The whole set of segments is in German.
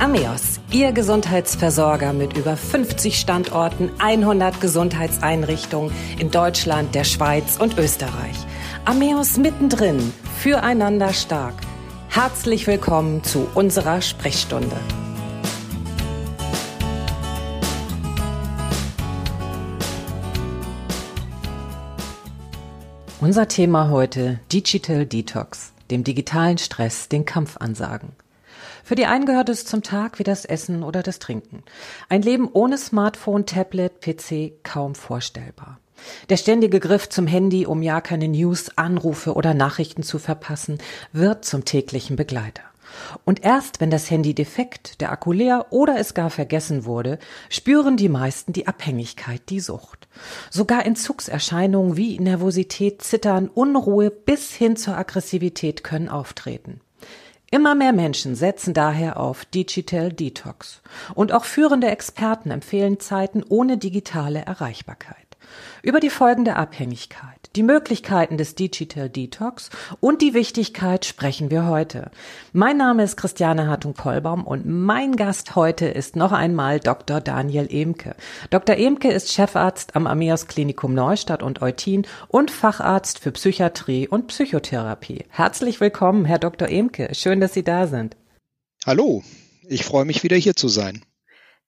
Ameos, Ihr Gesundheitsversorger mit über 50 Standorten, 100 Gesundheitseinrichtungen in Deutschland, der Schweiz und Österreich. Ameos mittendrin, füreinander stark. Herzlich willkommen zu unserer Sprechstunde. Unser Thema heute Digital Detox, dem digitalen Stress, den Kampfansagen. Für die einen gehört es zum Tag wie das Essen oder das Trinken. Ein Leben ohne Smartphone, Tablet, PC kaum vorstellbar. Der ständige Griff zum Handy, um ja keine News, Anrufe oder Nachrichten zu verpassen, wird zum täglichen Begleiter. Und erst wenn das Handy defekt, der Akku leer oder es gar vergessen wurde, spüren die meisten die Abhängigkeit, die Sucht. Sogar Entzugserscheinungen wie Nervosität, Zittern, Unruhe bis hin zur Aggressivität können auftreten. Immer mehr Menschen setzen daher auf Digital Detox. Und auch führende Experten empfehlen Zeiten ohne digitale Erreichbarkeit. Über die Folgen der Abhängigkeit, die Möglichkeiten des Digital Detox und die Wichtigkeit sprechen wir heute. Mein Name ist Christiane Hartung-Kollbaum und mein Gast heute ist noch einmal Dr. Daniel Emke. Dr. Emke ist Chefarzt am Ameos Klinikum Neustadt und Eutin und Facharzt für Psychiatrie und Psychotherapie. Herzlich willkommen, Herr Dr. Emke. Schön, dass Sie da sind. Hallo, ich freue mich wieder hier zu sein.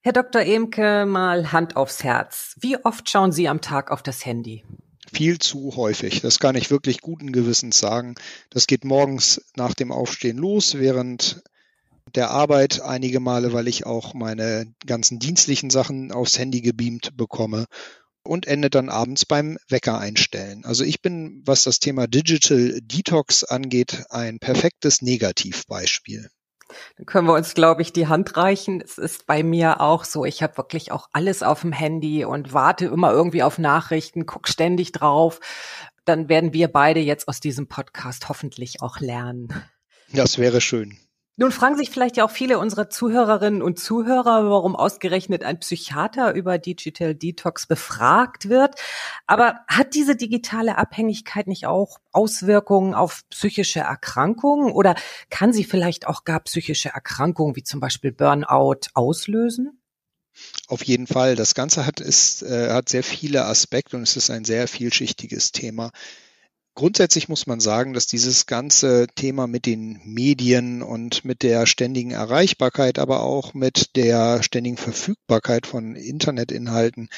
Herr Dr. Emke, mal Hand aufs Herz. Wie oft schauen Sie am Tag auf das Handy? Viel zu häufig. Das kann ich wirklich guten Gewissens sagen. Das geht morgens nach dem Aufstehen los, während der Arbeit einige Male, weil ich auch meine ganzen dienstlichen Sachen aufs Handy gebeamt bekomme und endet dann abends beim Wecker einstellen. Also ich bin, was das Thema Digital Detox angeht, ein perfektes Negativbeispiel. Dann können wir uns, glaube ich, die Hand reichen. Es ist bei mir auch so. Ich habe wirklich auch alles auf dem Handy und warte immer irgendwie auf Nachrichten, guck ständig drauf. Dann werden wir beide jetzt aus diesem Podcast hoffentlich auch lernen. Das wäre schön. Nun fragen sich vielleicht ja auch viele unserer Zuhörerinnen und Zuhörer, warum ausgerechnet ein Psychiater über Digital Detox befragt wird. Aber hat diese digitale Abhängigkeit nicht auch Auswirkungen auf psychische Erkrankungen oder kann sie vielleicht auch gar psychische Erkrankungen wie zum Beispiel Burnout auslösen? Auf jeden Fall. Das Ganze hat, ist, äh, hat sehr viele Aspekte und es ist ein sehr vielschichtiges Thema. Grundsätzlich muss man sagen, dass dieses ganze Thema mit den Medien und mit der ständigen Erreichbarkeit, aber auch mit der ständigen Verfügbarkeit von Internetinhalten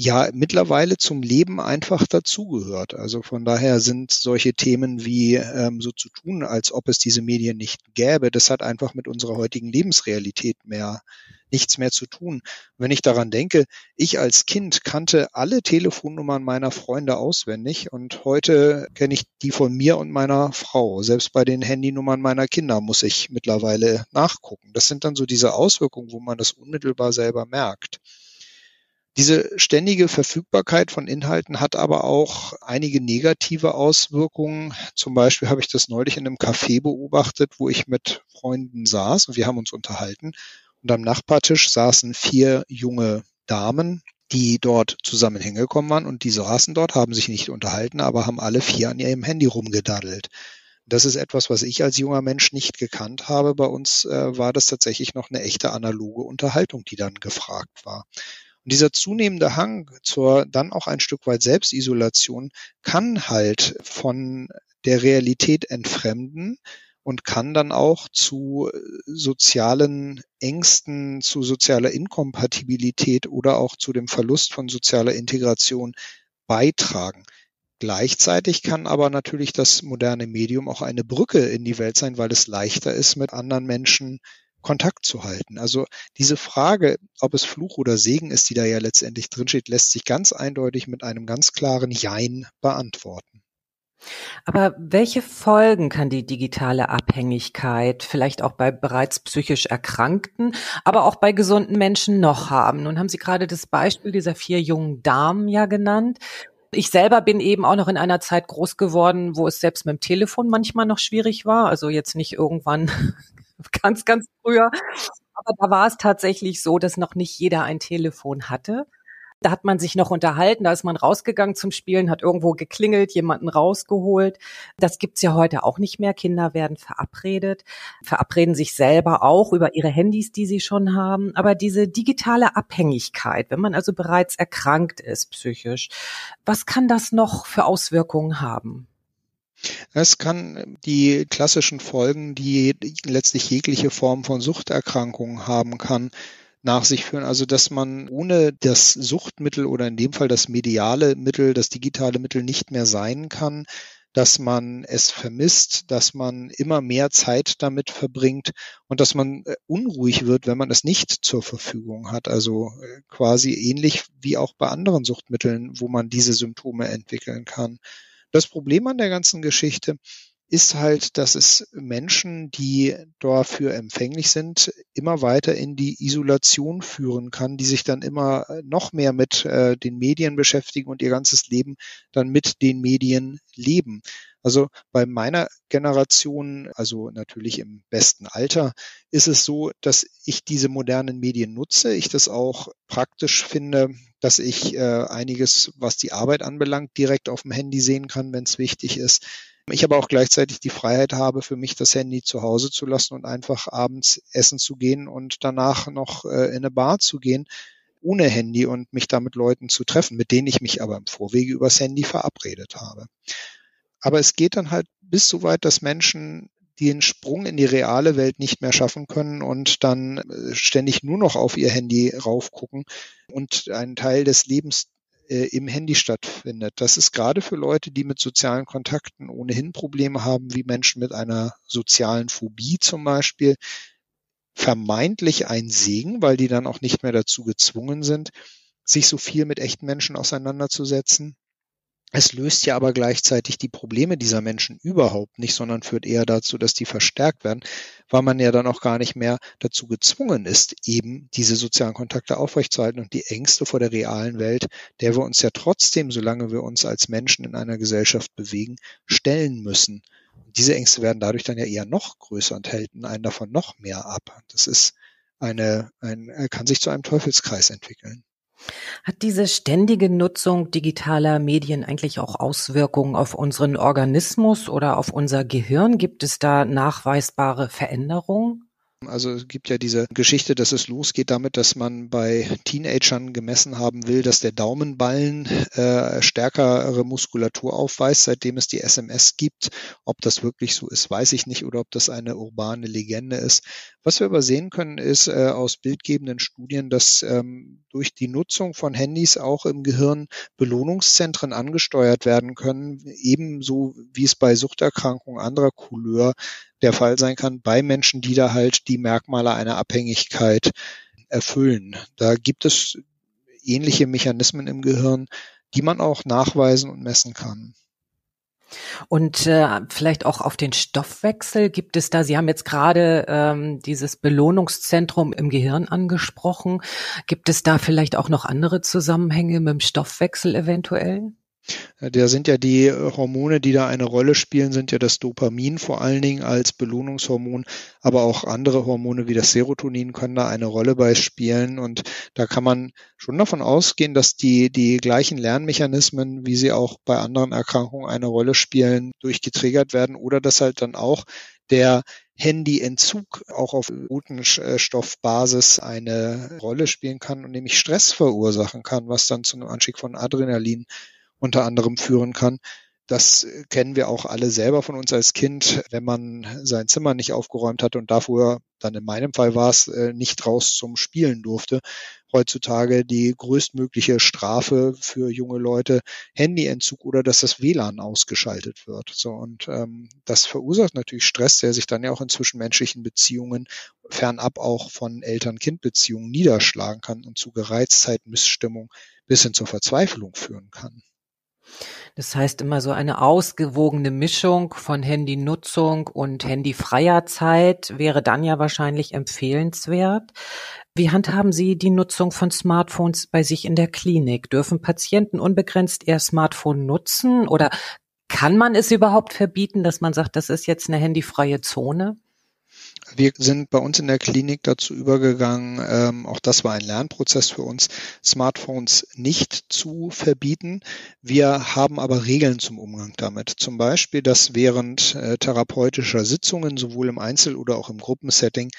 ja mittlerweile zum Leben einfach dazugehört. Also von daher sind solche Themen wie ähm, so zu tun, als ob es diese Medien nicht gäbe, das hat einfach mit unserer heutigen Lebensrealität mehr nichts mehr zu tun. Wenn ich daran denke, ich als Kind kannte alle Telefonnummern meiner Freunde auswendig und heute kenne ich die von mir und meiner Frau. Selbst bei den Handynummern meiner Kinder muss ich mittlerweile nachgucken. Das sind dann so diese Auswirkungen, wo man das unmittelbar selber merkt. Diese ständige Verfügbarkeit von Inhalten hat aber auch einige negative Auswirkungen. Zum Beispiel habe ich das neulich in einem Café beobachtet, wo ich mit Freunden saß und wir haben uns unterhalten. Und am Nachbartisch saßen vier junge Damen, die dort zusammen hingekommen waren und die saßen dort, haben sich nicht unterhalten, aber haben alle vier an ihrem Handy rumgedaddelt. Das ist etwas, was ich als junger Mensch nicht gekannt habe. Bei uns äh, war das tatsächlich noch eine echte analoge Unterhaltung, die dann gefragt war. Und dieser zunehmende Hang zur dann auch ein Stück weit Selbstisolation kann halt von der Realität entfremden und kann dann auch zu sozialen Ängsten, zu sozialer Inkompatibilität oder auch zu dem Verlust von sozialer Integration beitragen. Gleichzeitig kann aber natürlich das moderne Medium auch eine Brücke in die Welt sein, weil es leichter ist, mit anderen Menschen Kontakt zu halten. Also diese Frage, ob es Fluch oder Segen ist, die da ja letztendlich drinsteht, lässt sich ganz eindeutig mit einem ganz klaren Jein beantworten. Aber welche Folgen kann die digitale Abhängigkeit vielleicht auch bei bereits psychisch Erkrankten, aber auch bei gesunden Menschen noch haben? Nun haben Sie gerade das Beispiel dieser vier jungen Damen ja genannt. Ich selber bin eben auch noch in einer Zeit groß geworden, wo es selbst mit dem Telefon manchmal noch schwierig war. Also jetzt nicht irgendwann ganz, ganz früher. Aber da war es tatsächlich so, dass noch nicht jeder ein Telefon hatte. Da hat man sich noch unterhalten, da ist man rausgegangen zum Spielen, hat irgendwo geklingelt, jemanden rausgeholt. Das gibt's ja heute auch nicht mehr. Kinder werden verabredet, verabreden sich selber auch über ihre Handys, die sie schon haben. Aber diese digitale Abhängigkeit, wenn man also bereits erkrankt ist psychisch, was kann das noch für Auswirkungen haben? Es kann die klassischen Folgen, die letztlich jegliche Form von Suchterkrankungen haben kann, nach sich führen. Also dass man ohne das Suchtmittel oder in dem Fall das mediale Mittel, das digitale Mittel nicht mehr sein kann, dass man es vermisst, dass man immer mehr Zeit damit verbringt und dass man äh, unruhig wird, wenn man es nicht zur Verfügung hat. Also äh, quasi ähnlich wie auch bei anderen Suchtmitteln, wo man diese Symptome entwickeln kann. Das Problem an der ganzen Geschichte ist halt, dass es Menschen, die dafür empfänglich sind, immer weiter in die Isolation führen kann, die sich dann immer noch mehr mit äh, den Medien beschäftigen und ihr ganzes Leben dann mit den Medien leben. Also bei meiner Generation, also natürlich im besten Alter, ist es so, dass ich diese modernen Medien nutze, ich das auch praktisch finde, dass ich äh, einiges, was die Arbeit anbelangt, direkt auf dem Handy sehen kann, wenn es wichtig ist ich aber auch gleichzeitig die Freiheit habe, für mich das Handy zu Hause zu lassen und einfach abends essen zu gehen und danach noch äh, in eine Bar zu gehen ohne Handy und mich da mit Leuten zu treffen, mit denen ich mich aber im Vorwege übers Handy verabredet habe. Aber es geht dann halt bis so weit, dass Menschen den Sprung in die reale Welt nicht mehr schaffen können und dann äh, ständig nur noch auf ihr Handy raufgucken und einen Teil des Lebens äh, im Handy stattfindet. Das ist gerade für Leute, die mit sozialen Kontakten ohnehin Probleme haben, wie Menschen mit einer sozialen Phobie zum Beispiel, vermeintlich ein Segen, weil die dann auch nicht mehr dazu gezwungen sind, sich so viel mit echten Menschen auseinanderzusetzen. Es löst ja aber gleichzeitig die Probleme dieser Menschen überhaupt nicht, sondern führt eher dazu, dass die verstärkt werden, weil man ja dann auch gar nicht mehr dazu gezwungen ist, eben diese sozialen Kontakte aufrechtzuerhalten und die Ängste vor der realen Welt, der wir uns ja trotzdem, solange wir uns als Menschen in einer Gesellschaft bewegen, stellen müssen. Und diese Ängste werden dadurch dann ja eher noch größer und halten einen davon noch mehr ab. Das ist eine, ein, kann sich zu einem Teufelskreis entwickeln. Hat diese ständige Nutzung digitaler Medien eigentlich auch Auswirkungen auf unseren Organismus oder auf unser Gehirn? Gibt es da nachweisbare Veränderungen? Also es gibt ja diese Geschichte, dass es losgeht damit, dass man bei Teenagern gemessen haben will, dass der Daumenballen äh, stärkere Muskulatur aufweist, seitdem es die SMS gibt. Ob das wirklich so ist, weiß ich nicht, oder ob das eine urbane Legende ist. Was wir aber sehen können, ist äh, aus bildgebenden Studien, dass ähm, durch die Nutzung von Handys auch im Gehirn Belohnungszentren angesteuert werden können, ebenso wie es bei Suchterkrankungen anderer Couleur der Fall sein kann bei Menschen, die da halt die Merkmale einer Abhängigkeit erfüllen. Da gibt es ähnliche Mechanismen im Gehirn, die man auch nachweisen und messen kann. Und äh, vielleicht auch auf den Stoffwechsel gibt es da, Sie haben jetzt gerade ähm, dieses Belohnungszentrum im Gehirn angesprochen. Gibt es da vielleicht auch noch andere Zusammenhänge mit dem Stoffwechsel eventuell? Da sind ja die äh, Hormone, die da eine Rolle spielen, sind ja das Dopamin vor allen Dingen als Belohnungshormon, aber auch andere Hormone wie das Serotonin können da eine Rolle bei spielen. Und da kann man schon davon ausgehen, dass die, die gleichen Lernmechanismen, wie sie auch bei anderen Erkrankungen eine Rolle spielen, durchgetriggert werden oder dass halt dann auch der Handyentzug auch auf Botenstoffbasis eine Rolle spielen kann und nämlich Stress verursachen kann, was dann zu einem Anstieg von Adrenalin unter anderem führen kann. Das kennen wir auch alle selber von uns als Kind, wenn man sein Zimmer nicht aufgeräumt hatte und dafür, dann in meinem Fall war es, äh, nicht raus zum Spielen durfte. Heutzutage die größtmögliche Strafe für junge Leute, Handyentzug oder dass das WLAN ausgeschaltet wird. So und ähm, das verursacht natürlich Stress, der sich dann ja auch in zwischenmenschlichen Beziehungen fernab auch von Eltern-Kind-Beziehungen niederschlagen kann und zu Gereiztheit, Missstimmung bis hin zur Verzweiflung führen kann. Das heißt immer so eine ausgewogene Mischung von Handynutzung und handyfreier Zeit wäre dann ja wahrscheinlich empfehlenswert. Wie handhaben Sie die Nutzung von Smartphones bei sich in der Klinik? Dürfen Patienten unbegrenzt ihr Smartphone nutzen oder kann man es überhaupt verbieten, dass man sagt, das ist jetzt eine handyfreie Zone? Wir sind bei uns in der Klinik dazu übergegangen, ähm, auch das war ein Lernprozess für uns, Smartphones nicht zu verbieten. Wir haben aber Regeln zum Umgang damit. Zum Beispiel, dass während äh, therapeutischer Sitzungen, sowohl im Einzel- oder auch im Gruppensetting,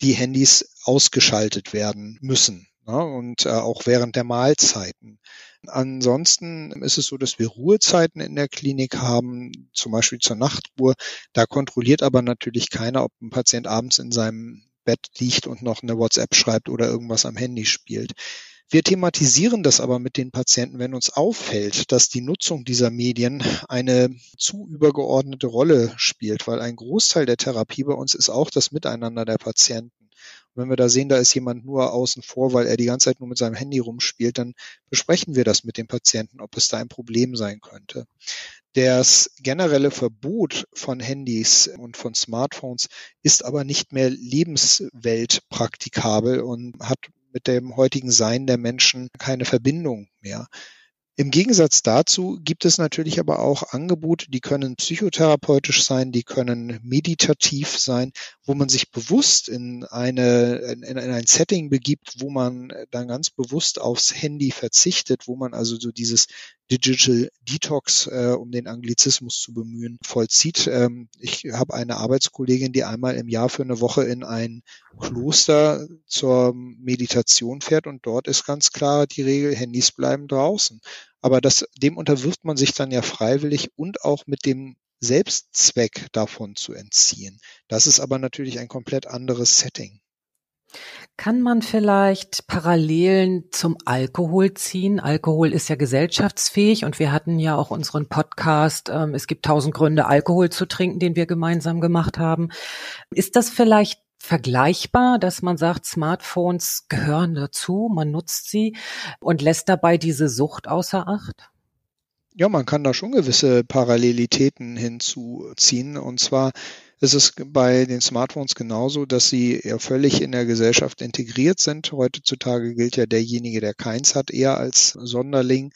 die Handys ausgeschaltet werden müssen. Ja, ne, und äh, auch während der Mahlzeiten. Ansonsten ist es so, dass wir Ruhezeiten in der Klinik haben, zum Beispiel zur Nachtruhe. Da kontrolliert aber natürlich keiner, ob ein Patient abends in seinem Bett liegt und noch eine WhatsApp schreibt oder irgendwas am Handy spielt. Wir thematisieren das aber mit den Patienten, wenn uns auffällt, dass die Nutzung dieser Medien eine zu übergeordnete Rolle spielt, weil ein Großteil der Therapie bei uns ist auch das Miteinander der Patienten. Und wenn wir da sehen, da ist jemand nur außen vor, weil er die ganze Zeit nur mit seinem Handy rumspielt, dann besprechen wir das mit dem Patienten, ob es da ein Problem sein könnte. Das generelle Verbot von Handys und von Smartphones ist aber nicht mehr lebensweltpraktikabel und hat mit dem heutigen Sein der Menschen keine Verbindung mehr. Im Gegensatz dazu gibt es natürlich aber auch Angebote, die können psychotherapeutisch sein, die können meditativ sein, wo man sich bewusst in eine, in, in ein Setting begibt, wo man dann ganz bewusst aufs Handy verzichtet, wo man also so dieses Digital Detox, äh, um den Anglizismus zu bemühen, vollzieht. Ähm, ich habe eine Arbeitskollegin, die einmal im Jahr für eine Woche in ein Kloster zur Meditation fährt und dort ist ganz klar die Regel, Handys bleiben draußen. Aber das, dem unterwirft man sich dann ja freiwillig und auch mit dem Selbstzweck davon zu entziehen. Das ist aber natürlich ein komplett anderes Setting. Kann man vielleicht Parallelen zum Alkohol ziehen? Alkohol ist ja gesellschaftsfähig und wir hatten ja auch unseren Podcast, ähm, es gibt tausend Gründe, Alkohol zu trinken, den wir gemeinsam gemacht haben. Ist das vielleicht vergleichbar, dass man sagt, Smartphones gehören dazu, man nutzt sie und lässt dabei diese Sucht außer Acht? Ja, man kann da schon gewisse Parallelitäten hinzuziehen. Und zwar ist es bei den Smartphones genauso, dass sie ja völlig in der Gesellschaft integriert sind. Heutzutage gilt ja derjenige, der keins hat, eher als Sonderling.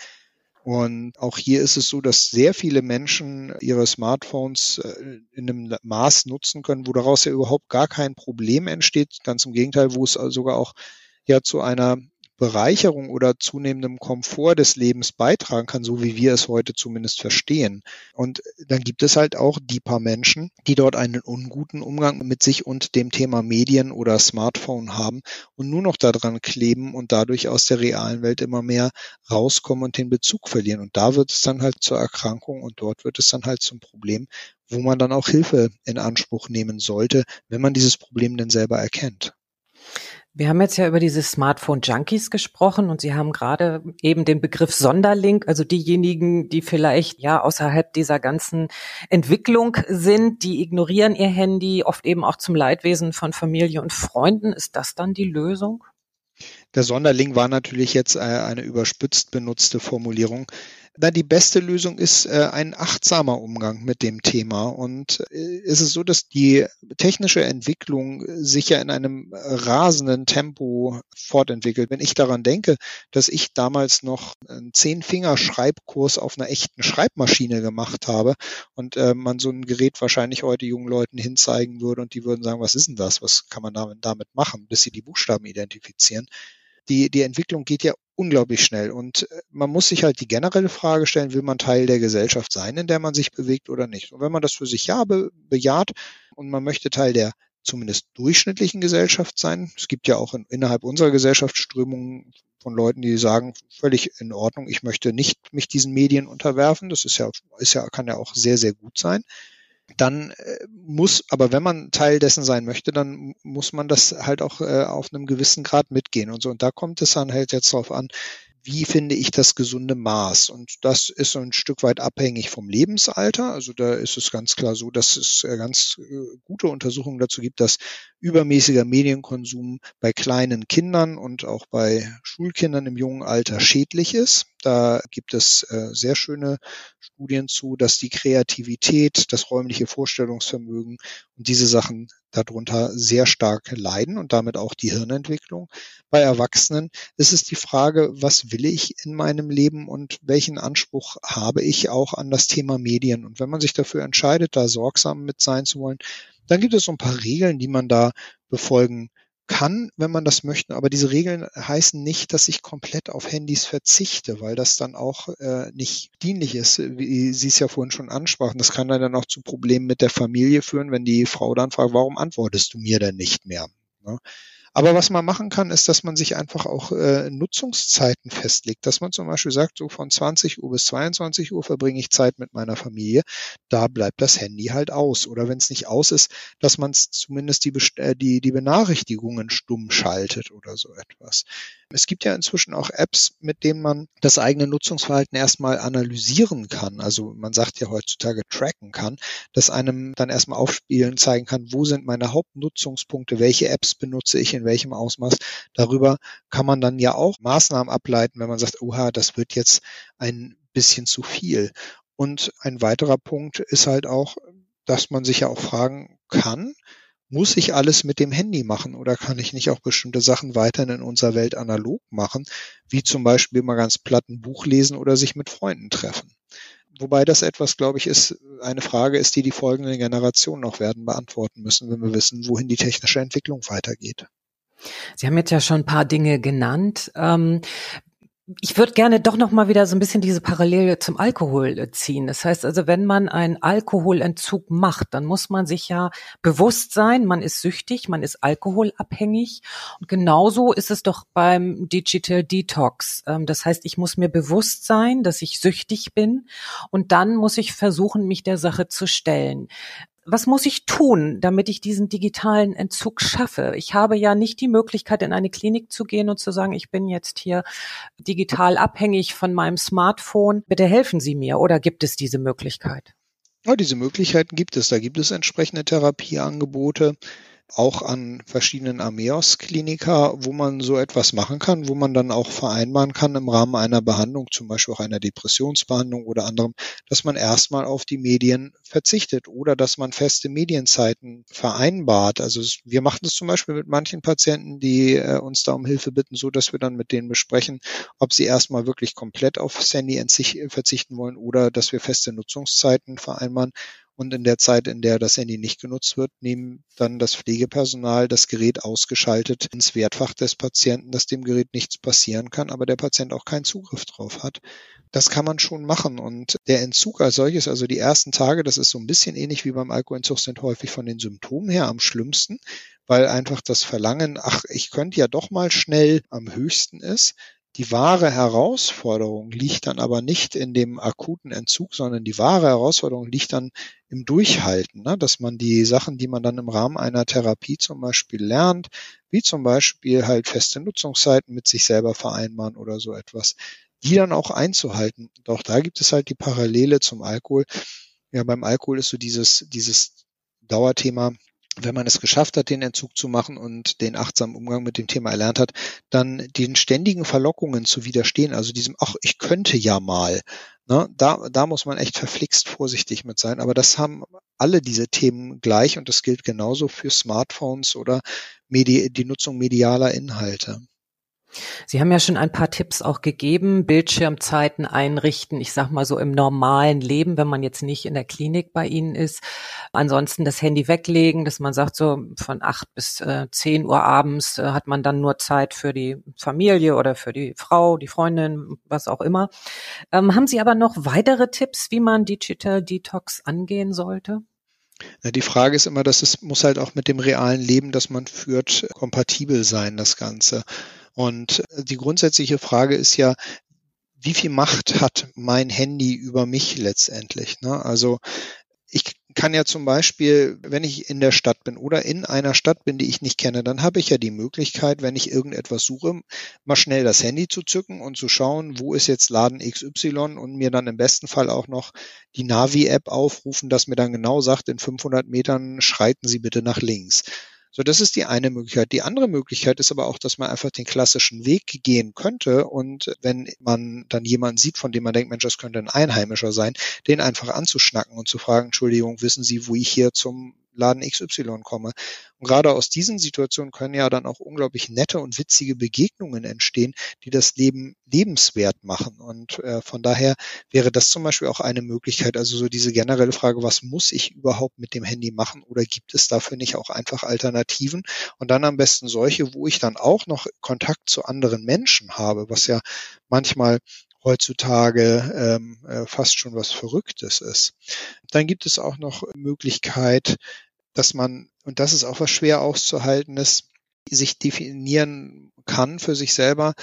Und auch hier ist es so, dass sehr viele Menschen ihre Smartphones äh, in einem Maß nutzen können, wo daraus ja überhaupt gar kein Problem entsteht. Ganz im Gegenteil, wo es sogar auch ja zu einer Bereicherung oder zunehmendem Komfort des Lebens beitragen kann, so wie wir es heute zumindest verstehen. Und dann gibt es halt auch die paar Menschen, die dort einen unguten Umgang mit sich und dem Thema Medien oder Smartphone haben und nur noch daran kleben und dadurch aus der realen Welt immer mehr rauskommen und den Bezug verlieren. Und da wird es dann halt zur Erkrankung und dort wird es dann halt zum Problem, wo man dann auch Hilfe in Anspruch nehmen sollte, wenn man dieses Problem denn selber erkennt. Wir haben jetzt ja über diese Smartphone-Junkies gesprochen und Sie haben gerade eben den Begriff Sonderling, also diejenigen, die vielleicht ja außerhalb dieser ganzen Entwicklung sind, die ignorieren ihr Handy, oft eben auch zum Leidwesen von Familie und Freunden. Ist das dann die Lösung? Der Sonderling war natürlich jetzt äh, eine überspitzt benutzte Formulierung. Na, die beste Lösung ist äh, ein achtsamer Umgang mit dem Thema. Und äh, es ist so, dass die technische Entwicklung sich ja in einem rasenden Tempo fortentwickelt. Wenn ich daran denke, dass ich damals noch einen Zehn-Finger-Schreibkurs auf einer echten Schreibmaschine gemacht habe und äh, man so ein Gerät wahrscheinlich heute jungen Leuten hinzeigen würde und die würden sagen, was ist denn das? Was kann man damit, damit machen, bis sie die Buchstaben identifizieren? Die, die Entwicklung geht ja unglaublich schnell. Und äh, man muss sich halt die generelle Frage stellen, will man Teil der Gesellschaft sein, in der man sich bewegt oder nicht? Und wenn man das für sich ja be bejaht und man möchte Teil der zumindest durchschnittlichen Gesellschaft sein, es gibt ja auch in, innerhalb unserer Gesellschaft Strömungen von Leuten, die sagen, völlig in Ordnung, ich möchte nicht mich diesen Medien unterwerfen, das ist ja, ist ja, kann ja auch sehr, sehr gut sein dann äh, muss, aber wenn man Teil dessen sein möchte, dann muss man das halt auch äh, auf einem gewissen Grad mitgehen und so. Und da kommt es dann halt jetzt darauf an, wie finde ich das gesunde Maß? Und das ist so ein Stück weit abhängig vom Lebensalter. Also da ist es ganz klar so, dass es äh, ganz gute Untersuchungen dazu gibt, dass übermäßiger Medienkonsum bei kleinen Kindern und auch bei Schulkindern im jungen Alter schädlich ist. Da gibt es äh, sehr schöne Studien zu, dass die Kreativität, das räumliche Vorstellungsvermögen und diese Sachen darunter sehr stark leiden und damit auch die Hirnentwicklung. Bei Erwachsenen ist es die Frage, was will ich in meinem Leben und welchen Anspruch habe ich auch an das Thema Medien? Und wenn man sich dafür entscheidet, da sorgsam mit sein zu wollen, dann gibt es so ein paar Regeln, die man da befolgen kann, wenn man das möchte, aber diese Regeln heißen nicht, dass ich komplett auf Handys verzichte, weil das dann auch äh, nicht dienlich ist, wie Sie es ja vorhin schon ansprachen. Das kann dann auch zu Problemen mit der Familie führen, wenn die Frau dann fragt, warum antwortest du mir denn nicht mehr? Ne? Aber was man machen kann, ist, dass man sich einfach auch äh, Nutzungszeiten festlegt, dass man zum Beispiel sagt, so von 20 Uhr bis 22 Uhr verbringe ich Zeit mit meiner Familie, da bleibt das Handy halt aus. Oder wenn es nicht aus ist, dass man zumindest die, äh, die, die Benachrichtigungen stumm schaltet oder so etwas. Es gibt ja inzwischen auch Apps, mit denen man das eigene Nutzungsverhalten erstmal analysieren kann. Also man sagt ja heutzutage tracken kann, dass einem dann erstmal aufspielen zeigen kann, wo sind meine Hauptnutzungspunkte, welche Apps benutze ich in welchem Ausmaß. Darüber kann man dann ja auch Maßnahmen ableiten, wenn man sagt, oha, das wird jetzt ein bisschen zu viel. Und ein weiterer Punkt ist halt auch, dass man sich ja auch fragen kann, muss ich alles mit dem Handy machen oder kann ich nicht auch bestimmte Sachen weiterhin in unserer Welt analog machen, wie zum Beispiel mal ganz platt ein Buch lesen oder sich mit Freunden treffen? Wobei das etwas, glaube ich, ist, eine Frage ist, die die folgenden Generationen noch werden beantworten müssen, wenn wir wissen, wohin die technische Entwicklung weitergeht. Sie haben jetzt ja schon ein paar Dinge genannt. Ähm, ich würde gerne doch noch mal wieder so ein bisschen diese Parallele zum Alkohol äh, ziehen. Das heißt also, wenn man einen Alkoholentzug macht, dann muss man sich ja bewusst sein, man ist süchtig, man ist alkoholabhängig. Und genauso ist es doch beim Digital Detox. Ähm, das heißt, ich muss mir bewusst sein, dass ich süchtig bin und dann muss ich versuchen, mich der Sache zu stellen was muss ich tun, damit ich diesen digitalen Entzug schaffe? Ich habe ja nicht die Möglichkeit, in eine Klinik zu gehen und zu sagen, ich bin jetzt hier digital abhängig von meinem Smartphone. Bitte helfen Sie mir. Oder gibt es diese Möglichkeit? Ja, diese Möglichkeiten gibt es. Da gibt es entsprechende Therapieangebote auch an verschiedenen Ameos-Klinika, wo man so etwas machen kann, wo man dann auch vereinbaren kann im Rahmen einer Behandlung, zum Beispiel auch einer Depressionsbehandlung oder anderem, dass man erstmal auf die Medien verzichtet oder dass man feste Medienzeiten vereinbart. Also wir machen das zum Beispiel mit manchen Patienten, die äh, uns da um Hilfe bitten, so dass wir dann mit denen besprechen, ob sie erstmal wirklich komplett auf Handy verzichten wollen oder dass wir feste Nutzungszeiten vereinbaren und in der Zeit, in der das Handy nicht genutzt wird, nehmen dann das Pflegepersonal das Gerät ausgeschaltet ins Wertfach des Patienten, dass dem Gerät nichts passieren kann, aber der Patient auch keinen Zugriff drauf hat. Das kann man schon machen. Und der Entzug als solches, also die ersten Tage, das ist so ein bisschen ähnlich wie beim Alkoholentzug, sind häufig von den Symptomen her am schlimmsten, weil einfach das Verlangen, ach, ich könnte ja doch mal schnell am höchsten ist. Die wahre Herausforderung liegt dann aber nicht in dem akuten Entzug, sondern die wahre Herausforderung liegt dann im Durchhalten, ne? dass man die Sachen, die man dann im Rahmen einer Therapie zum Beispiel lernt, wie zum Beispiel halt feste Nutzungszeiten mit sich selber vereinbaren oder so etwas, die dann auch einzuhalten. Auch da gibt es halt die Parallele zum Alkohol. Ja, beim Alkohol ist so dieses, dieses Dauerthema, wenn man es geschafft hat, den Entzug zu machen und den achtsamen Umgang mit dem Thema erlernt hat, dann den ständigen Verlockungen zu widerstehen, also diesem, ach, ich könnte ja mal, ne, da, da muss man echt verflixt vorsichtig mit sein. Aber das haben alle diese Themen gleich und das gilt genauso für Smartphones oder Medi die Nutzung medialer Inhalte. Sie haben ja schon ein paar Tipps auch gegeben, Bildschirmzeiten einrichten, ich sag mal so im normalen Leben, wenn man jetzt nicht in der Klinik bei Ihnen ist. Ansonsten das Handy weglegen, dass man sagt, so von acht bis äh, zehn Uhr abends äh, hat man dann nur Zeit für die Familie oder für die Frau, die Freundin, was auch immer. Ähm, haben Sie aber noch weitere Tipps, wie man Digital Detox angehen sollte? Die Frage ist immer, dass es muss halt auch mit dem realen Leben, das man führt, kompatibel sein, das Ganze. Und die grundsätzliche Frage ist ja, wie viel Macht hat mein Handy über mich letztendlich? Ne? Also ich kann ja zum Beispiel, wenn ich in der Stadt bin oder in einer Stadt bin, die ich nicht kenne, dann habe ich ja die Möglichkeit, wenn ich irgendetwas suche, mal schnell das Handy zu zücken und zu schauen, wo ist jetzt Laden XY und mir dann im besten Fall auch noch die Navi-App aufrufen, dass mir dann genau sagt, in 500 Metern schreiten Sie bitte nach links. So, das ist die eine Möglichkeit. Die andere Möglichkeit ist aber auch, dass man einfach den klassischen Weg gehen könnte und wenn man dann jemanden sieht, von dem man denkt, Mensch, das könnte ein Einheimischer sein, den einfach anzuschnacken und zu fragen, Entschuldigung, wissen Sie, wo ich hier zum Laden XY komme. Und gerade aus diesen Situationen können ja dann auch unglaublich nette und witzige Begegnungen entstehen, die das Leben lebenswert machen. Und äh, von daher wäre das zum Beispiel auch eine Möglichkeit, also so diese generelle Frage, was muss ich überhaupt mit dem Handy machen oder gibt es dafür nicht auch einfach Alternativen? Und dann am besten solche, wo ich dann auch noch Kontakt zu anderen Menschen habe, was ja manchmal heutzutage ähm, äh, fast schon was Verrücktes ist. Dann gibt es auch noch Möglichkeit, dass man, und das ist auch was schwer auszuhaltenes, sich definieren kann für sich selber,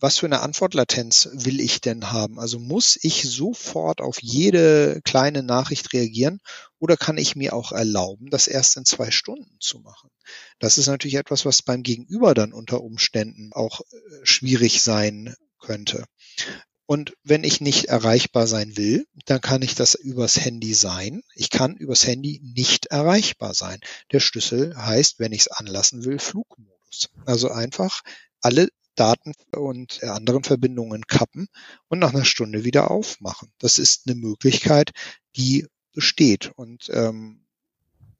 was für eine Antwortlatenz will ich denn haben? Also muss ich sofort auf jede kleine Nachricht reagieren oder kann ich mir auch erlauben, das erst in zwei Stunden zu machen? Das ist natürlich etwas, was beim Gegenüber dann unter Umständen auch äh, schwierig sein könnte. Und wenn ich nicht erreichbar sein will, dann kann ich das übers Handy sein. Ich kann übers Handy nicht erreichbar sein. Der Schlüssel heißt, wenn ich es anlassen will, Flugmodus. Also einfach alle Daten und anderen Verbindungen kappen und nach einer Stunde wieder aufmachen. Das ist eine Möglichkeit, die besteht. Und ähm,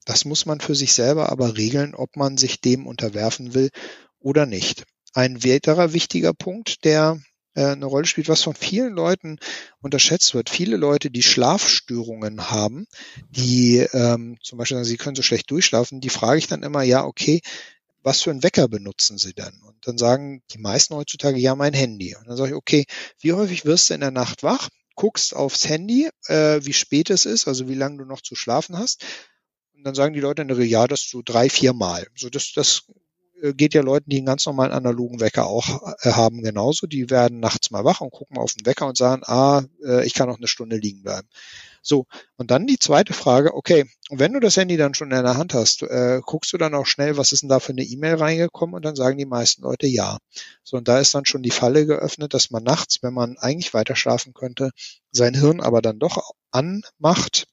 das muss man für sich selber aber regeln, ob man sich dem unterwerfen will oder nicht. Ein weiterer wichtiger Punkt, der eine Rolle spielt, was von vielen Leuten unterschätzt wird. Viele Leute, die Schlafstörungen haben, die ähm, zum Beispiel sagen, sie können so schlecht durchschlafen, die frage ich dann immer, ja, okay, was für einen Wecker benutzen Sie denn? Und dann sagen die meisten heutzutage, ja, mein Handy. Und dann sage ich, okay, wie häufig wirst du in der Nacht wach? Guckst aufs Handy, äh, wie spät es ist, also wie lange du noch zu schlafen hast. Und dann sagen die Leute in der Regel, ja, das so drei, vier Mal. So, das, das äh, geht ja Leuten, die einen ganz normalen analogen Wecker auch äh, haben, genauso. Die werden nachts mal wach und gucken auf den Wecker und sagen, ah, äh, ich kann noch eine Stunde liegen bleiben. So, und dann die zweite Frage, okay, wenn du das Handy dann schon in der Hand hast, äh, guckst du dann auch schnell, was ist denn da für eine E-Mail reingekommen und dann sagen die meisten Leute ja. So, und da ist dann schon die Falle geöffnet, dass man nachts, wenn man eigentlich weiter schlafen könnte, sein Hirn aber dann doch anmacht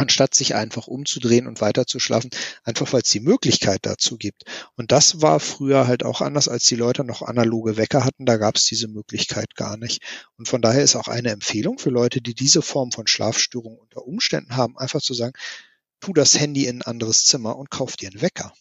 anstatt sich einfach umzudrehen und weiterzuschlafen, einfach weil es die Möglichkeit dazu gibt. Und das war früher halt auch anders, als die Leute noch analoge Wecker hatten, da gab es diese Möglichkeit gar nicht. Und von daher ist auch eine Empfehlung für Leute, die diese Form von Schlafstörung unter Umständen haben, einfach zu sagen, tu das Handy in ein anderes Zimmer und kauf dir einen Wecker.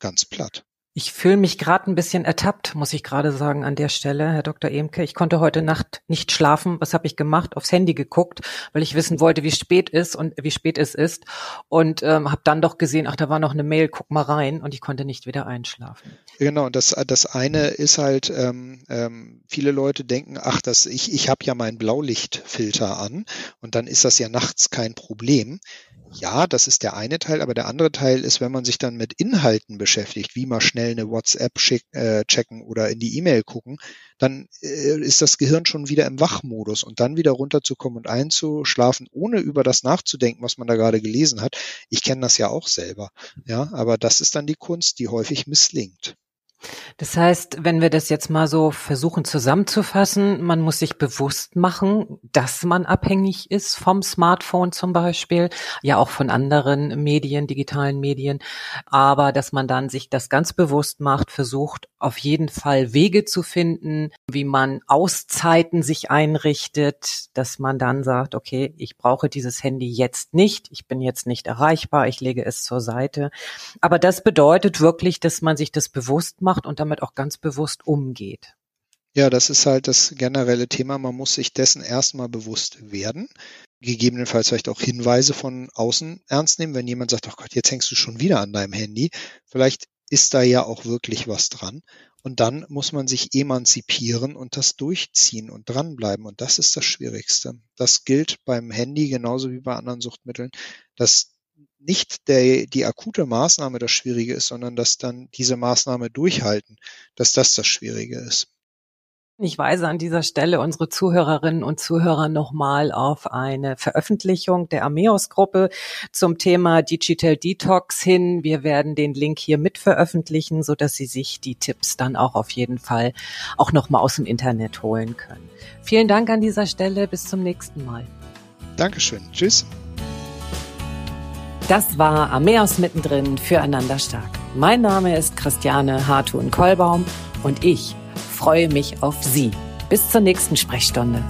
Ganz platt. Ich fühle mich gerade ein bisschen ertappt, muss ich gerade sagen an der Stelle, Herr Dr. Emke. Ich konnte heute Nacht nicht schlafen. Was habe ich gemacht? Aufs Handy geguckt, weil ich wissen wollte, wie spät ist und wie spät es ist. Und ähm, habe dann doch gesehen, ach, da war noch eine Mail, guck mal rein. Und ich konnte nicht wieder einschlafen. Genau, das, das eine ist halt, ähm, ähm, viele Leute denken, ach, das, ich, ich habe ja meinen Blaulichtfilter an und dann ist das ja nachts kein Problem. Ja, das ist der eine Teil, aber der andere Teil ist, wenn man sich dann mit Inhalten beschäftigt, wie mal schnell eine WhatsApp schick, äh, checken oder in die E-Mail gucken, dann äh, ist das Gehirn schon wieder im Wachmodus und dann wieder runterzukommen und einzuschlafen, ohne über das nachzudenken, was man da gerade gelesen hat. Ich kenne das ja auch selber, ja, aber das ist dann die Kunst, die häufig misslingt. Das heißt, wenn wir das jetzt mal so versuchen zusammenzufassen, man muss sich bewusst machen, dass man abhängig ist vom Smartphone zum Beispiel, ja auch von anderen Medien, digitalen Medien, aber dass man dann sich das ganz bewusst macht, versucht auf jeden Fall Wege zu finden, wie man Auszeiten sich einrichtet, dass man dann sagt, okay, ich brauche dieses Handy jetzt nicht, ich bin jetzt nicht erreichbar, ich lege es zur Seite. Aber das bedeutet wirklich, dass man sich das bewusst macht, macht und damit auch ganz bewusst umgeht. Ja, das ist halt das generelle Thema. Man muss sich dessen erstmal bewusst werden. Gegebenenfalls vielleicht auch Hinweise von außen ernst nehmen, wenn jemand sagt, oh Gott, jetzt hängst du schon wieder an deinem Handy. Vielleicht ist da ja auch wirklich was dran. Und dann muss man sich emanzipieren und das durchziehen und dranbleiben. Und das ist das Schwierigste. Das gilt beim Handy genauso wie bei anderen Suchtmitteln. Das nicht der, die akute Maßnahme das Schwierige ist, sondern dass dann diese Maßnahme durchhalten, dass das das Schwierige ist. Ich weise an dieser Stelle unsere Zuhörerinnen und Zuhörer nochmal auf eine Veröffentlichung der Ameos-Gruppe zum Thema Digital Detox hin. Wir werden den Link hier mit veröffentlichen, so dass Sie sich die Tipps dann auch auf jeden Fall auch nochmal aus dem Internet holen können. Vielen Dank an dieser Stelle. Bis zum nächsten Mal. Dankeschön. Tschüss. Das war Ameos mittendrin füreinander stark. Mein Name ist Christiane Hartun-Kollbaum und ich freue mich auf Sie. Bis zur nächsten Sprechstunde.